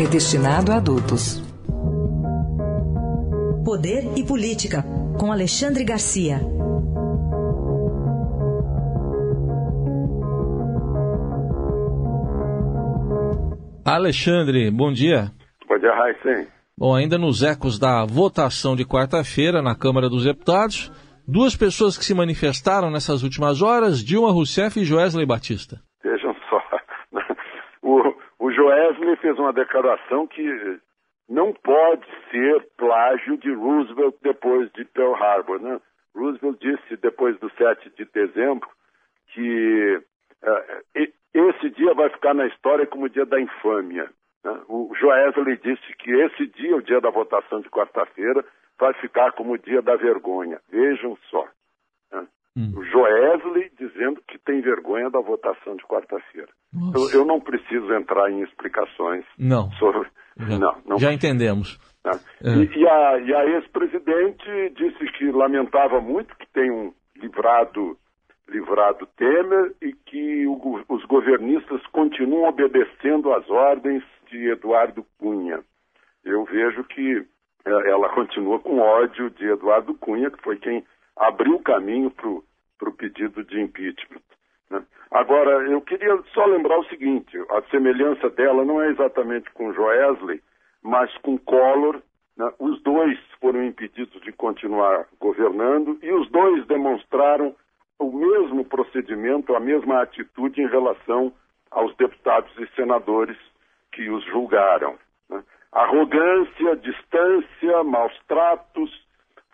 é destinado a adultos. Poder e Política, com Alexandre Garcia. Alexandre, bom dia. Bom dia, Raíssen. Bom, ainda nos ecos da votação de quarta-feira na Câmara dos Deputados, duas pessoas que se manifestaram nessas últimas horas, Dilma Rousseff e Joesley Batista. Vejam só, o, o Joesley fez uma declaração que não pode ser plágio de Roosevelt depois de Pearl Harbor. Né? Roosevelt disse depois do 7 de dezembro que uh, esse dia vai ficar na história como o dia da infâmia. Né? O Joesley disse que esse dia, o dia da votação de quarta-feira, vai ficar como o dia da vergonha. Vejam só. Hum. O Joesley dizendo que tem vergonha da votação de quarta-feira. Eu, eu, não preciso entrar em explicações não. sobre. Já, não, não já entendemos. Né? É. E, e, a, e a ex-presidente disse que lamentava muito que tenham livrado, livrado Temer e que o, os governistas continuam obedecendo às ordens de Eduardo Cunha. Eu vejo que é, ela continua com ódio de Eduardo Cunha, que foi quem abriu o caminho para o pedido de impeachment. Né? Agora, eu queria só lembrar o seguinte: a semelhança dela não é exatamente com Joesley, mas com Collor. Né? Os dois foram impedidos de continuar governando e os dois demonstraram o mesmo procedimento, a mesma atitude em relação aos deputados e senadores que os julgaram. Né? Arrogância, distância, maus tratos,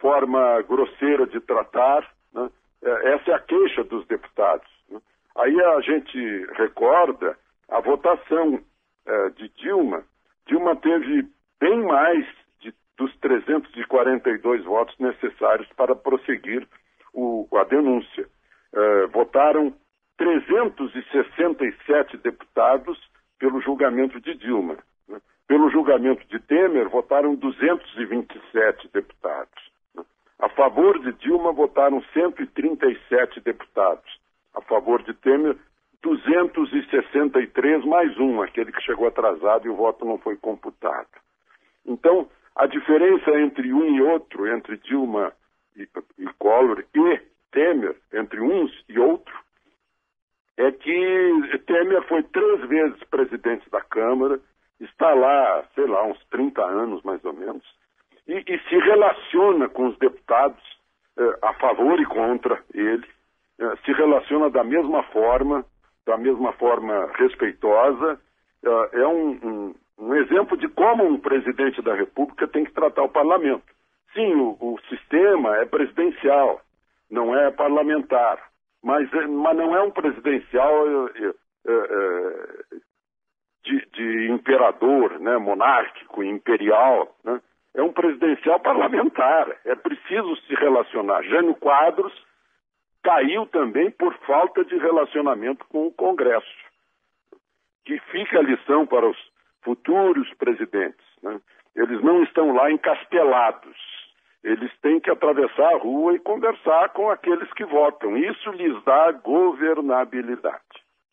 forma grosseira de tratar. Né? É, essa é a queixa dos deputados. Né? Aí a gente recorda a votação é, de Dilma. Dilma teve bem mais de, dos 342 votos necessários para prosseguir o, a denúncia. É, votaram 367 deputados pelo julgamento de Dilma. Né? Pelo julgamento de Temer, votaram 227 deputados. A favor de Dilma, votaram 137 deputados. A favor de Temer, 263 mais um, aquele que chegou atrasado e o voto não foi computado. Então, a diferença entre um e outro, entre Dilma e, e Collor e Temer, entre uns e outro, é que Temer foi três vezes presidente da Câmara, está lá, sei lá, uns 30 anos mais ou menos, e, e se relaciona com os deputados eh, a favor e contra ele, eh, se relaciona da mesma forma, da mesma forma respeitosa, eh, é um, um, um, exemplo de como um presidente da República tem que tratar o parlamento. Sim, o, o sistema é presidencial, não é parlamentar mas, eh, mas não é um presidencial é, é, de, de, imperador, né, monárquico, imperial. Né? É um presidencial parlamentar. É preciso se relacionar. Jânio Quadros caiu também por falta de relacionamento com o Congresso. Que fica a lição para os futuros presidentes. Né? Eles não estão lá encastelados eles têm que atravessar a rua e conversar com aqueles que votam. Isso lhes dá governabilidade.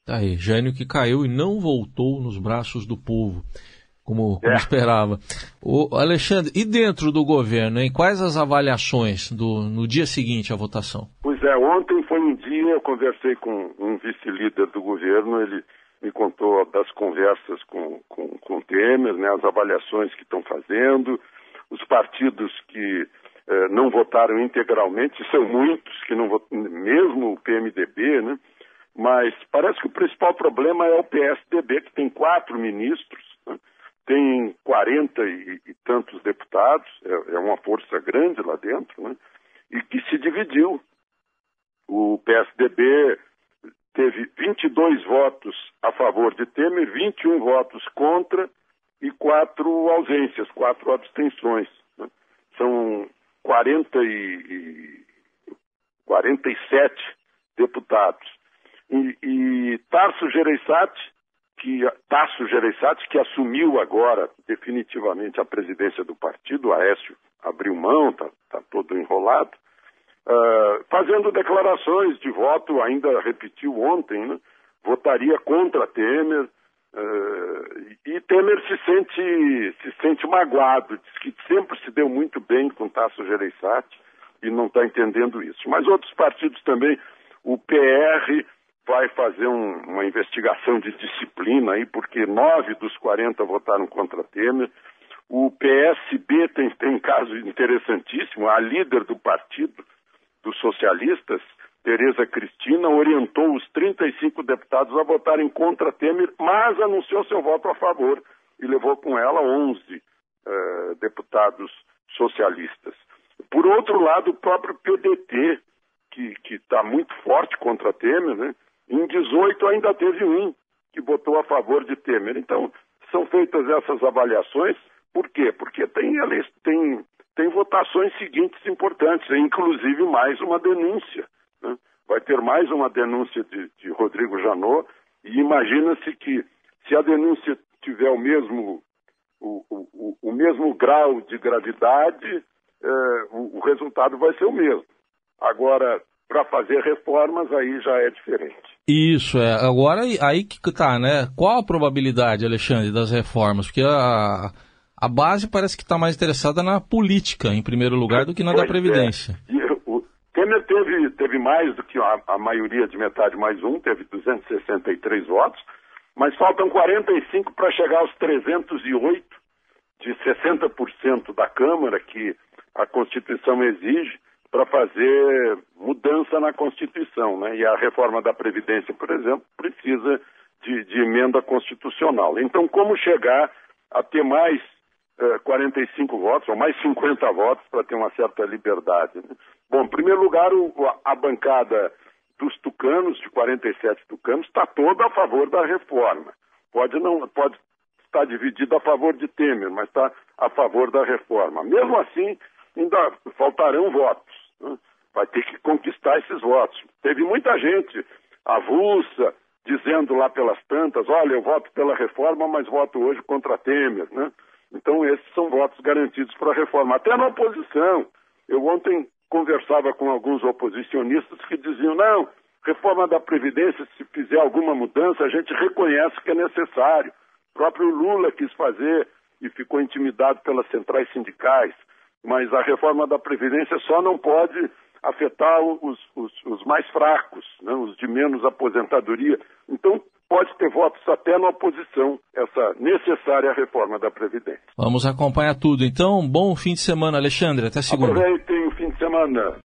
Tá aí, Jânio que caiu e não voltou nos braços do povo, como, como é. esperava. O Alexandre, e dentro do governo, em quais as avaliações do, no dia seguinte à votação? Pois é, ontem foi um dia, eu conversei com um vice-líder do governo, ele me contou das conversas com, com, com Temer, né, as avaliações que estão fazendo, os partidos que eh, não votaram integralmente, são muitos que não votaram, mesmo o PMDB, né? Mas parece que o principal problema é o PSDB, que tem quatro ministros? Tem 40 e, e tantos deputados, é, é, uma força grande lá dentro, né? e que se dividiu. O PSDB teve 22 votos a favor de Temer, 21 votos contra e quatro ausências, quatro abstenções. Né? São 40 e, 47 deputados. E, e Tarso Gereissati, que Tasso Gereissati, que assumiu agora definitivamente a presidência do partido, Aécio abriu mão, está tá todo enrolado, uh, fazendo declarações de voto, ainda repetiu ontem, né? votaria contra Temer, uh, e Temer se sente, se sente magoado, diz que sempre se deu muito bem com Tasso Gereissati e não está entendendo isso. Mas outros partidos também, o PR vai fazer um, uma investigação de disciplina aí, porque nove dos 40 votaram contra Temer. O PSB tem, tem caso interessantíssimo. A líder do partido, dos socialistas, Tereza Cristina, orientou os 35 deputados a votarem contra Temer, mas anunciou seu voto a favor e levou com ela 11 uh, deputados socialistas. Por outro lado, o próprio PDT, que está muito forte contra Temer, né? Em 18 ainda teve um que votou a favor de Temer. Então, são feitas essas avaliações. Por quê? Porque tem, tem, tem votações seguintes importantes, inclusive mais uma denúncia. Né? Vai ter mais uma denúncia de, de Rodrigo Janot, e imagina-se que se a denúncia tiver o mesmo, o, o, o mesmo grau de gravidade, eh, o, o resultado vai ser o mesmo. Agora, para fazer reformas, aí já é diferente. Isso, é. Agora, aí que tá, né? Qual a probabilidade, Alexandre, das reformas? Porque a, a base parece que está mais interessada na política, em primeiro lugar, do que na pois da Previdência. É. E, o Temer teve, teve mais do que a, a maioria de metade mais um, teve 263 votos, mas faltam 45 para chegar aos 308 de 60% da Câmara que a Constituição exige para fazer mudança na Constituição. Né? E a reforma da Previdência, por exemplo, precisa de, de emenda constitucional. Então, como chegar a ter mais eh, 45 votos, ou mais 50 votos, para ter uma certa liberdade? Né? Bom, em primeiro lugar, o, a bancada dos tucanos, de 47 tucanos, está toda a favor da reforma. Pode não, pode estar dividida a favor de Temer, mas está a favor da reforma. Mesmo assim, ainda faltarão votos. Vai ter que conquistar esses votos. Teve muita gente avulsa, dizendo lá pelas tantas, olha, eu voto pela reforma, mas voto hoje contra Temer, né? Então esses são votos garantidos para a reforma. Até na oposição. Eu ontem conversava com alguns oposicionistas que diziam, não, reforma da Previdência, se fizer alguma mudança, a gente reconhece que é necessário. O próprio Lula quis fazer e ficou intimidado pelas centrais sindicais mas a reforma da Previdência só não pode afetar os, os, os mais fracos, né, os de menos aposentadoria. Então, pode ter votos até na oposição, essa necessária reforma da Previdência. Vamos acompanhar tudo. Então, bom fim de semana, Alexandre. Até segunda. Aproveitem o fim de semana.